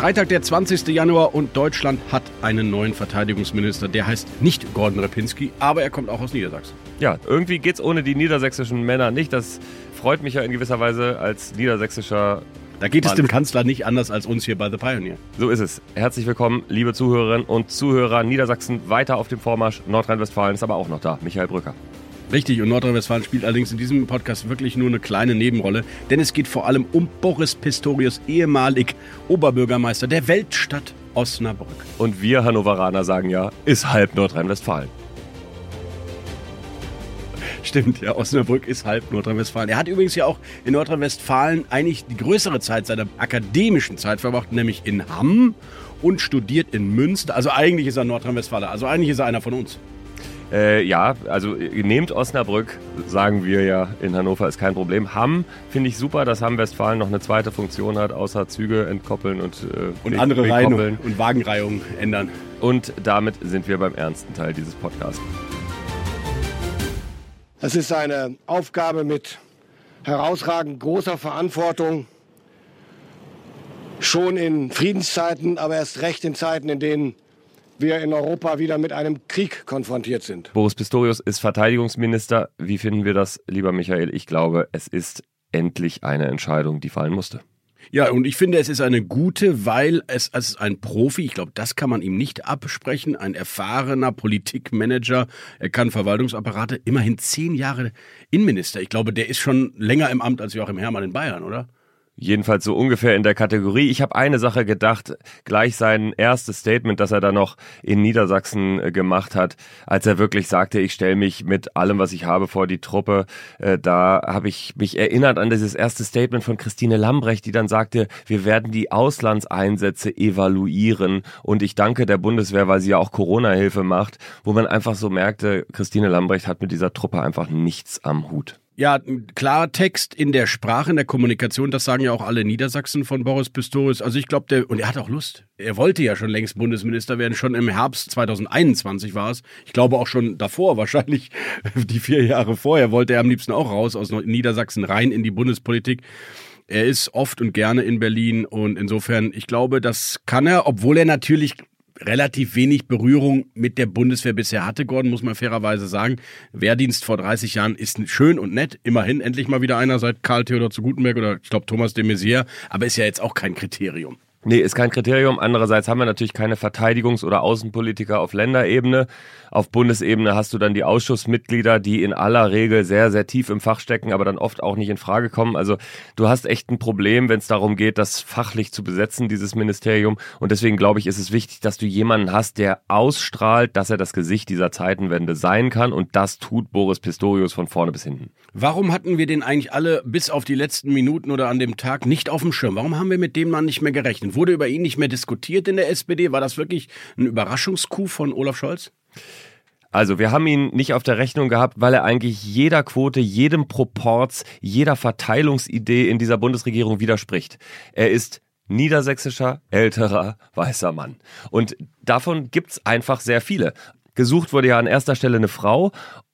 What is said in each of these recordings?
Freitag, der 20. Januar und Deutschland hat einen neuen Verteidigungsminister. Der heißt nicht Gordon Repinski, aber er kommt auch aus Niedersachsen. Ja, irgendwie geht es ohne die niedersächsischen Männer nicht. Das freut mich ja in gewisser Weise als niedersächsischer da geht es dem Kanzler nicht anders als uns hier bei The Pioneer. So ist es. Herzlich willkommen, liebe Zuhörerinnen und Zuhörer. Niedersachsen weiter auf dem Vormarsch. Nordrhein-Westfalen ist aber auch noch da. Michael Brücker. Richtig, und Nordrhein-Westfalen spielt allerdings in diesem Podcast wirklich nur eine kleine Nebenrolle, denn es geht vor allem um Boris Pistorius, ehemalig Oberbürgermeister der Weltstadt Osnabrück. Und wir Hannoveraner sagen ja, ist halb Nordrhein-Westfalen. Stimmt, ja, Osnabrück ist halb Nordrhein-Westfalen. Er hat übrigens ja auch in Nordrhein-Westfalen eigentlich die größere Zeit seiner akademischen Zeit verbracht, nämlich in Hamm und studiert in Münster. Also eigentlich ist er Nordrhein-Westfaler, also eigentlich ist er einer von uns. Äh, ja, also nehmt Osnabrück, sagen wir ja in Hannover, ist kein Problem. Hamm finde ich super, dass Hamm-Westfalen noch eine zweite Funktion hat, außer Züge entkoppeln und, äh, und andere Reihen und Wagenreihungen ändern. Und damit sind wir beim ernsten Teil dieses Podcasts. Es ist eine Aufgabe mit herausragend großer Verantwortung, schon in Friedenszeiten, aber erst recht in Zeiten, in denen wir in Europa wieder mit einem Krieg konfrontiert sind. Boris Pistorius ist Verteidigungsminister. Wie finden wir das, lieber Michael? Ich glaube, es ist endlich eine Entscheidung, die fallen musste. Ja, und ich finde, es ist eine gute, weil es als ein Profi, ich glaube, das kann man ihm nicht absprechen, ein erfahrener Politikmanager, er kann Verwaltungsapparate, immerhin zehn Jahre Innenminister. Ich glaube, der ist schon länger im Amt als Joachim Herrmann in Bayern, oder? Jedenfalls so ungefähr in der Kategorie. Ich habe eine Sache gedacht, gleich sein erstes Statement, das er da noch in Niedersachsen äh, gemacht hat, als er wirklich sagte, ich stelle mich mit allem, was ich habe, vor die Truppe. Äh, da habe ich mich erinnert an dieses erste Statement von Christine Lambrecht, die dann sagte, wir werden die Auslandseinsätze evaluieren. Und ich danke der Bundeswehr, weil sie ja auch Corona-Hilfe macht, wo man einfach so merkte, Christine Lambrecht hat mit dieser Truppe einfach nichts am Hut. Ja, Klartext in der Sprache, in der Kommunikation, das sagen ja auch alle Niedersachsen von Boris Pistorius. Also ich glaube, der, und er hat auch Lust. Er wollte ja schon längst Bundesminister werden, schon im Herbst 2021 war es. Ich glaube auch schon davor, wahrscheinlich die vier Jahre vorher, wollte er am liebsten auch raus aus Niedersachsen rein in die Bundespolitik. Er ist oft und gerne in Berlin und insofern, ich glaube, das kann er, obwohl er natürlich relativ wenig Berührung mit der Bundeswehr bisher hatte, Gordon, muss man fairerweise sagen. Wehrdienst vor 30 Jahren ist schön und nett. Immerhin endlich mal wieder einer seit Karl Theodor zu Gutenberg oder ich glaube Thomas de Maizière, aber ist ja jetzt auch kein Kriterium. Nee, ist kein Kriterium. Andererseits haben wir natürlich keine Verteidigungs- oder Außenpolitiker auf Länderebene. Auf Bundesebene hast du dann die Ausschussmitglieder, die in aller Regel sehr, sehr tief im Fach stecken, aber dann oft auch nicht in Frage kommen. Also du hast echt ein Problem, wenn es darum geht, das fachlich zu besetzen, dieses Ministerium. Und deswegen glaube ich, ist es wichtig, dass du jemanden hast, der ausstrahlt, dass er das Gesicht dieser Zeitenwende sein kann. Und das tut Boris Pistorius von vorne bis hinten. Warum hatten wir den eigentlich alle bis auf die letzten Minuten oder an dem Tag nicht auf dem Schirm? Warum haben wir mit dem Mann nicht mehr gerechnet? Wurde über ihn nicht mehr diskutiert in der SPD? War das wirklich ein Überraschungskuh von Olaf Scholz? Also wir haben ihn nicht auf der Rechnung gehabt, weil er eigentlich jeder Quote, jedem Proporz, jeder Verteilungsidee in dieser Bundesregierung widerspricht. Er ist niedersächsischer, älterer, weißer Mann. Und davon gibt's einfach sehr viele. Gesucht wurde ja an erster Stelle eine Frau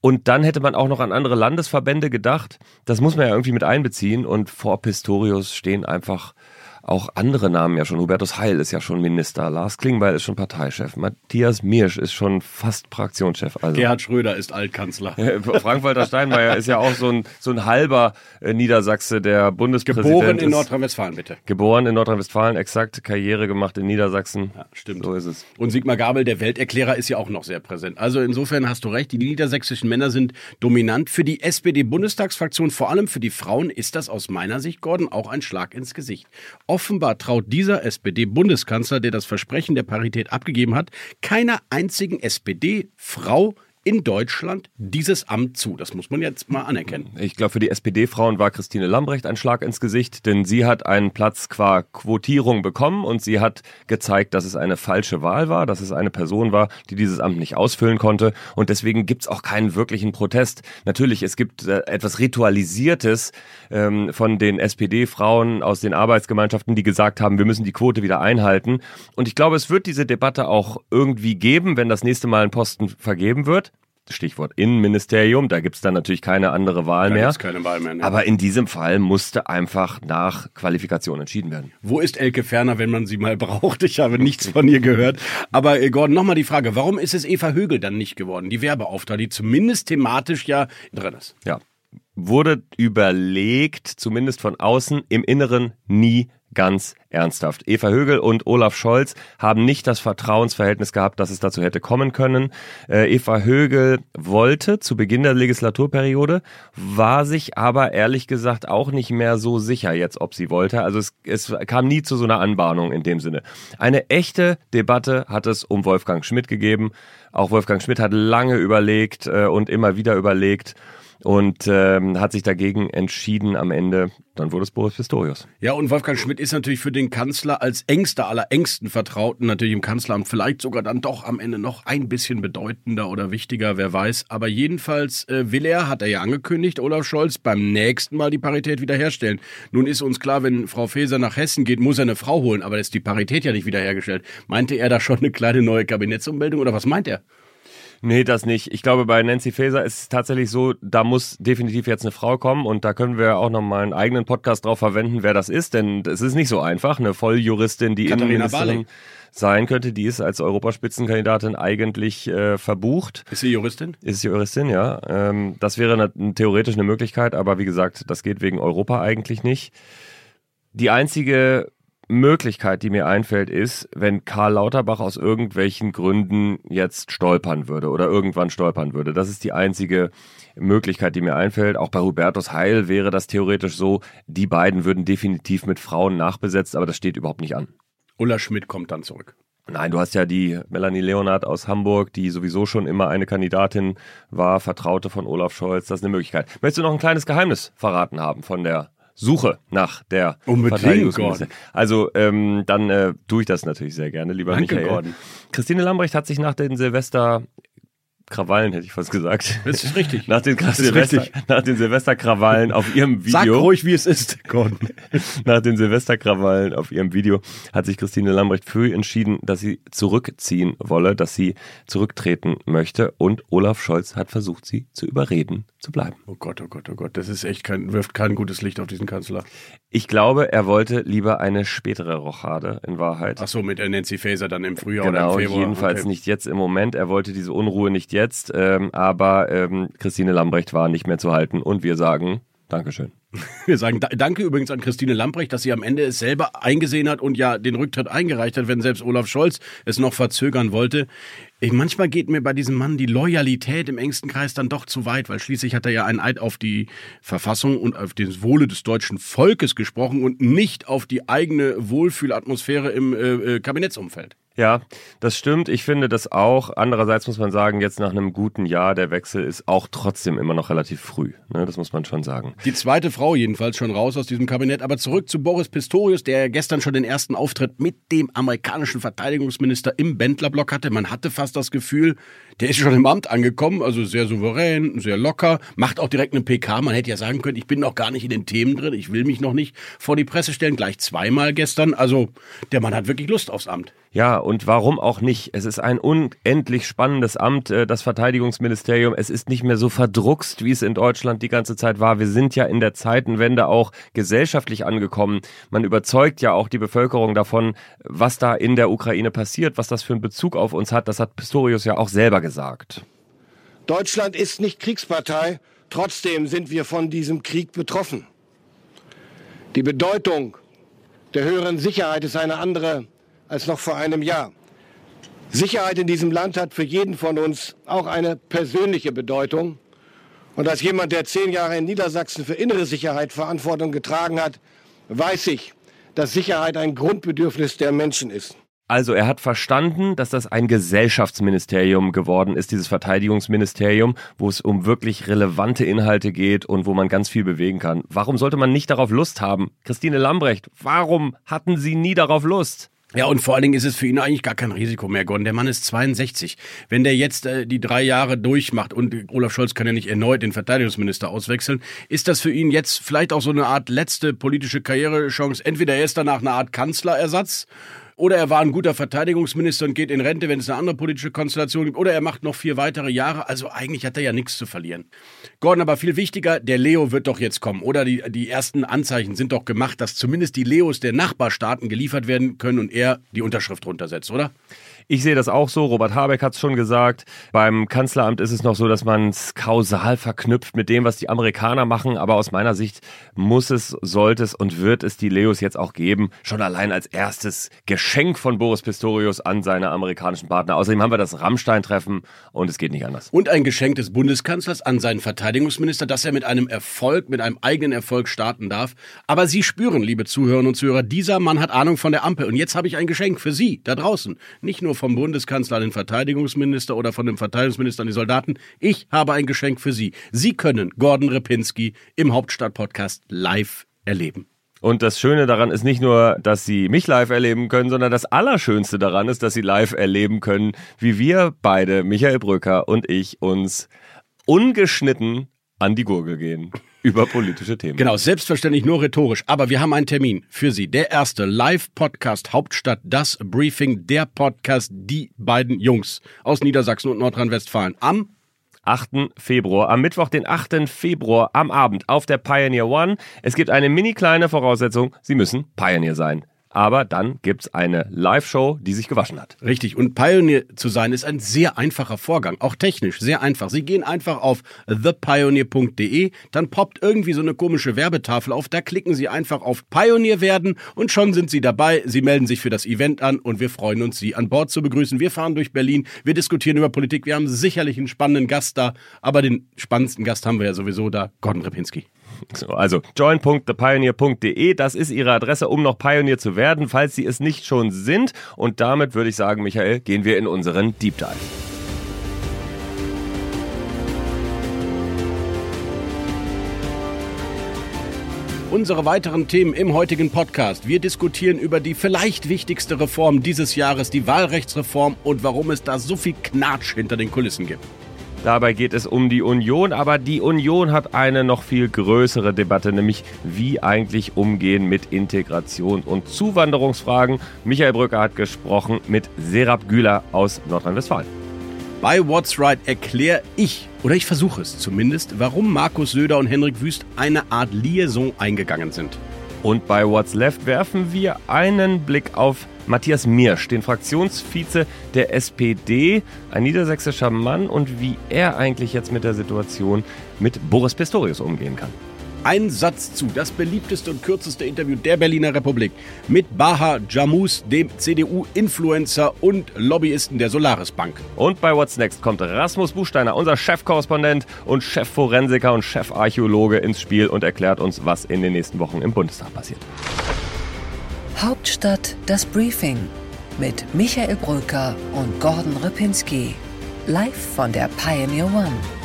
und dann hätte man auch noch an andere Landesverbände gedacht. Das muss man ja irgendwie mit einbeziehen. Und vor Pistorius stehen einfach auch andere Namen ja schon. Hubertus Heil ist ja schon Minister, Lars Klingbeil ist schon Parteichef, Matthias Miersch ist schon fast Fraktionschef. Also Gerhard Schröder ist Altkanzler. Frank-Walter Steinmeier ist ja auch so ein, so ein halber äh, Niedersachse, der Bundespräsident Geboren in Nordrhein-Westfalen, bitte. Geboren in Nordrhein-Westfalen, exakt, Karriere gemacht in Niedersachsen. Ja, stimmt. So ist es. Und Sigmar Gabel, der Welterklärer, ist ja auch noch sehr präsent. Also insofern hast du recht, die niedersächsischen Männer sind dominant. Für die SPD-Bundestagsfraktion, vor allem für die Frauen, ist das aus meiner Sicht, Gordon, auch ein Schlag ins Gesicht. Offenbar traut dieser SPD-Bundeskanzler, der das Versprechen der Parität abgegeben hat, keiner einzigen SPD-Frau in Deutschland dieses Amt zu. Das muss man jetzt mal anerkennen. Ich glaube, für die SPD-Frauen war Christine Lambrecht ein Schlag ins Gesicht, denn sie hat einen Platz qua Quotierung bekommen und sie hat gezeigt, dass es eine falsche Wahl war, dass es eine Person war, die dieses Amt nicht ausfüllen konnte. Und deswegen gibt es auch keinen wirklichen Protest. Natürlich, es gibt äh, etwas Ritualisiertes ähm, von den SPD-Frauen aus den Arbeitsgemeinschaften, die gesagt haben, wir müssen die Quote wieder einhalten. Und ich glaube, es wird diese Debatte auch irgendwie geben, wenn das nächste Mal ein Posten vergeben wird. Stichwort Innenministerium, da gibt's dann natürlich keine andere Wahl Da mehr. gibt's keine Wahl mehr, ne? Aber in diesem Fall musste einfach nach Qualifikation entschieden werden. Wo ist Elke Ferner, wenn man sie mal braucht? Ich habe nichts von ihr gehört. Aber äh, Gordon, nochmal die Frage, warum ist es Eva Högel dann nicht geworden, die Werbeauftragte, die zumindest thematisch ja drin ist? Ja. Wurde überlegt, zumindest von außen, im Inneren nie ganz ernsthaft. Eva Högel und Olaf Scholz haben nicht das Vertrauensverhältnis gehabt, dass es dazu hätte kommen können. Äh, Eva Högel wollte zu Beginn der Legislaturperiode, war sich aber ehrlich gesagt auch nicht mehr so sicher jetzt, ob sie wollte. Also es, es kam nie zu so einer Anbahnung in dem Sinne. Eine echte Debatte hat es um Wolfgang Schmidt gegeben. Auch Wolfgang Schmidt hat lange überlegt äh, und immer wieder überlegt und ähm, hat sich dagegen entschieden am Ende. Dann wurde es Boris Pistorius. Ja, und Wolfgang Schmidt ist natürlich für den Kanzler als engster aller engsten Vertrauten natürlich im Kanzleramt vielleicht sogar dann doch am Ende noch ein bisschen bedeutender oder wichtiger, wer weiß. Aber jedenfalls äh, will er, hat er ja angekündigt, Olaf Scholz, beim nächsten Mal die Parität wiederherstellen. Nun ist uns klar, wenn Frau Faeser nach Hessen geht, muss er eine Frau holen, aber da ist die Parität ja nicht wiederhergestellt. Meinte er da schon eine kleine neue Kabinettsummeldung oder was meint er? Nee, das nicht. Ich glaube, bei Nancy Faeser ist es tatsächlich so, da muss definitiv jetzt eine Frau kommen und da können wir auch nochmal einen eigenen Podcast drauf verwenden, wer das ist, denn es ist nicht so einfach. Eine Volljuristin, die Katharina Innenministerin Barley. sein könnte, die ist als Europaspitzenkandidatin eigentlich äh, verbucht. Ist sie Juristin? Ist sie Juristin, ja. Ähm, das wäre eine, theoretisch eine Möglichkeit, aber wie gesagt, das geht wegen Europa eigentlich nicht. Die einzige Möglichkeit, die mir einfällt, ist, wenn Karl Lauterbach aus irgendwelchen Gründen jetzt stolpern würde oder irgendwann stolpern würde. Das ist die einzige Möglichkeit, die mir einfällt. Auch bei Hubertus Heil wäre das theoretisch so. Die beiden würden definitiv mit Frauen nachbesetzt, aber das steht überhaupt nicht an. Ulla Schmidt kommt dann zurück. Nein, du hast ja die Melanie Leonard aus Hamburg, die sowieso schon immer eine Kandidatin war, Vertraute von Olaf Scholz. Das ist eine Möglichkeit. Möchtest du noch ein kleines Geheimnis verraten haben von der Suche nach der Unbedingt, Verteidigungsministerin? Also ähm, dann äh, tue ich das natürlich sehr gerne, lieber Danke, Michael. Gordon. Christine Lambrecht hat sich nach den Silvester Krawallen hätte ich fast gesagt. Das ist richtig. Nach den, ist Silvester, richtig. nach den Silvesterkrawallen auf ihrem Video. Sag ruhig, wie es ist, Gordon. Nach den Silvesterkrawallen auf ihrem Video hat sich Christine Lambrecht früh entschieden, dass sie zurückziehen wolle, dass sie zurücktreten möchte und Olaf Scholz hat versucht, sie zu überreden, zu bleiben. Oh Gott, oh Gott, oh Gott. Das ist echt kein, wirft kein gutes Licht auf diesen Kanzler. Ich glaube, er wollte lieber eine spätere Rochade in Wahrheit. Ach so, mit der Nancy Faeser dann im Frühjahr Genau, oder im Februar. jedenfalls Okay. nicht jetzt im Moment. Er wollte diese Unruhe nicht jetzt, ähm, aber ähm, Christine Lambrecht war nicht mehr zu halten und wir sagen Dankeschön. Wir sagen da, danke übrigens an Christine Lamprecht, dass sie am Ende es selber eingesehen hat und ja den Rücktritt eingereicht hat, wenn selbst Olaf Scholz es noch verzögern wollte. Ich, manchmal geht mir bei diesem Mann die Loyalität im engsten Kreis dann doch zu weit, weil schließlich hat er ja einen Eid auf die Verfassung und auf das Wohle des deutschen Volkes gesprochen und nicht auf die eigene Wohlfühlatmosphäre im äh, äh, Kabinettsumfeld. Ja, das stimmt. Ich finde das auch. Andererseits muss man sagen, jetzt nach einem guten Jahr, der Wechsel ist auch trotzdem immer noch relativ früh. Ne? Das muss man schon sagen. Die zweite Frau jedenfalls schon raus aus diesem Kabinett. Aber zurück zu Boris Pistorius, der gestern schon den ersten Auftritt mit dem amerikanischen Verteidigungsminister im Bändlerblock hatte. Man hatte fast das Gefühl, der ist schon im Amt angekommen, also sehr souverän, sehr locker, macht auch direkt eine PK. Man hätte ja sagen können, ich bin noch gar nicht in den Themen drin, ich will mich noch nicht vor die Presse stellen, gleich zweimal gestern. Also der Mann hat wirklich Lust aufs Amt. Ja, und warum auch nicht? Es ist ein unendlich spannendes Amt, äh, das Verteidigungsministerium. Es ist nicht mehr so verdruckst, wie es in Deutschland die ganze Zeit war. Wir sind ja in der Zeitenwende auch gesellschaftlich angekommen. Man überzeugt ja auch die Bevölkerung davon, was da in der Ukraine passiert, was das für einen Bezug auf uns hat. Das hat Pistorius ja auch selber gesagt. Deutschland ist nicht Kriegspartei, trotzdem sind wir von diesem Krieg betroffen. Die Bedeutung der höheren Sicherheit ist eine andere als noch vor einem Jahr. Sicherheit in diesem Land hat für jeden von uns auch eine persönliche Bedeutung. Und als jemand, der zehn Jahre in Niedersachsen für innere Sicherheit Verantwortung getragen hat, weiß ich, dass Sicherheit ein Grundbedürfnis der Menschen ist. Also er hat verstanden, dass das ein Gesellschaftsministerium geworden ist, dieses Verteidigungsministerium, wo es um wirklich relevante Inhalte geht und wo man ganz viel bewegen kann. Warum sollte man nicht darauf Lust haben? Christine Lambrecht, warum hatten Sie nie darauf Lust? Ja, und vor allen Dingen ist es für ihn eigentlich gar kein Risiko mehr, Gordon. Der Mann ist 62. Wenn der jetzt äh, die drei Jahre durchmacht und Olaf Scholz kann ja nicht erneut den Verteidigungsminister auswechseln, ist das für ihn jetzt vielleicht auch so eine Art letzte politische Karrierechance. Entweder er ist danach eine Art Kanzlerersatz oder er war ein guter Verteidigungsminister und geht in Rente, wenn es eine andere politische Konstellation gibt. Oder er macht noch vier weitere Jahre. Also eigentlich hat er ja nichts zu verlieren. Gordon, aber viel wichtiger, der Leo wird doch jetzt kommen. Oder die, die ersten Anzeichen sind doch gemacht, dass zumindest die Leos der Nachbarstaaten geliefert werden können und er die Unterschrift runtersetzt, oder? Ich sehe das auch so. Robert Habeck hat es schon gesagt. Beim Kanzleramt ist es noch so, dass man es kausal verknüpft mit dem, was die Amerikaner machen. Aber aus meiner Sicht muss es, sollte es und wird es die Leos jetzt auch geben. Schon allein als erstes Geschenk von Boris Pistorius an seine amerikanischen Partner. Außerdem haben wir das Rammstein-Treffen und es geht nicht anders. Und ein Geschenk des Bundeskanzlers an seinen Verteidigungsminister, dass er mit einem Erfolg, mit einem eigenen Erfolg starten darf. Aber Sie spüren, liebe Zuhörerinnen und Zuhörer, dieser Mann hat Ahnung von der Ampel. Und jetzt habe ich ein Geschenk für Sie da draußen. Nicht nur vom Bundeskanzler an den Verteidigungsminister oder von dem Verteidigungsminister an die Soldaten. Ich habe ein Geschenk für Sie. Sie können Gordon Repinski im Hauptstadt-Podcast live erleben. Und das Schöne daran ist nicht nur, dass Sie mich live erleben können, sondern das Allerschönste daran ist, dass Sie live erleben können, wie wir beide, Michael Brücker und ich, uns ungeschnitten an die Gurgel gehen über politische Themen. Genau, selbstverständlich nur rhetorisch. Aber wir haben einen Termin für Sie. Der erste Live-Podcast Hauptstadt, das Briefing, der Podcast, die beiden Jungs aus Niedersachsen und Nordrhein-Westfalen am 8. Februar, am Mittwoch, den 8. Februar am Abend auf der Pioneer One. Es gibt eine mini kleine Voraussetzung, Sie müssen Pioneer sein aber dann gibt's eine Live-Show, die sich gewaschen hat. Richtig. Und Pioneer zu sein ist ein sehr einfacher Vorgang. Auch technisch sehr einfach. Sie gehen einfach auf thepioneer.de, dann poppt irgendwie so eine komische Werbetafel auf. Da klicken Sie einfach auf Pioneer werden und schon sind Sie dabei. Sie melden sich für das Event an und wir freuen uns, Sie an Bord zu begrüßen. Wir fahren durch Berlin. Wir diskutieren über Politik. Wir haben sicherlich einen spannenden Gast da. Aber den spannendsten Gast haben wir ja sowieso da. Gordon Repinski. So, also join.thepioneer.de, das ist Ihre Adresse, um noch Pioneer zu werden, falls Sie es nicht schon sind. Und damit würde ich sagen, Michael, gehen wir in unseren Deep Dive. Unsere weiteren Themen im heutigen Podcast. Wir diskutieren über die vielleicht wichtigste Reform dieses Jahres, die Wahlrechtsreform und warum es da so viel Knatsch hinter den Kulissen gibt. Dabei geht es um die Union, aber die Union hat eine noch viel größere Debatte, nämlich wie eigentlich umgehen mit Integration und Zuwanderungsfragen. Michael Brücker hat gesprochen mit Serap Güler aus Nordrhein-Westfalen. Bei What's Right erkläre ich, oder ich versuche es zumindest, warum Markus Söder und Henrik Wüst eine Art Liaison eingegangen sind. Und bei What's Left werfen wir einen Blick auf Matthias Mirsch, den Fraktionsvize der SPD, ein niedersächsischer Mann und wie er eigentlich jetzt mit der Situation mit Boris Pistorius umgehen kann. Ein Satz zu, das beliebteste und kürzeste Interview der Berliner Republik mit Baha Jamus, dem CDU-Influencer und Lobbyisten der Solaris Bank. Und bei What's Next kommt Rasmus Buchsteiner, unser Chefkorrespondent und Chefforensiker und Chefarchäologe ins Spiel und erklärt uns, was in den nächsten Wochen im Bundestag passiert. Hauptstadt das Briefing mit Michael Brücker und Gordon Ripinski. Live von der Pioneer One.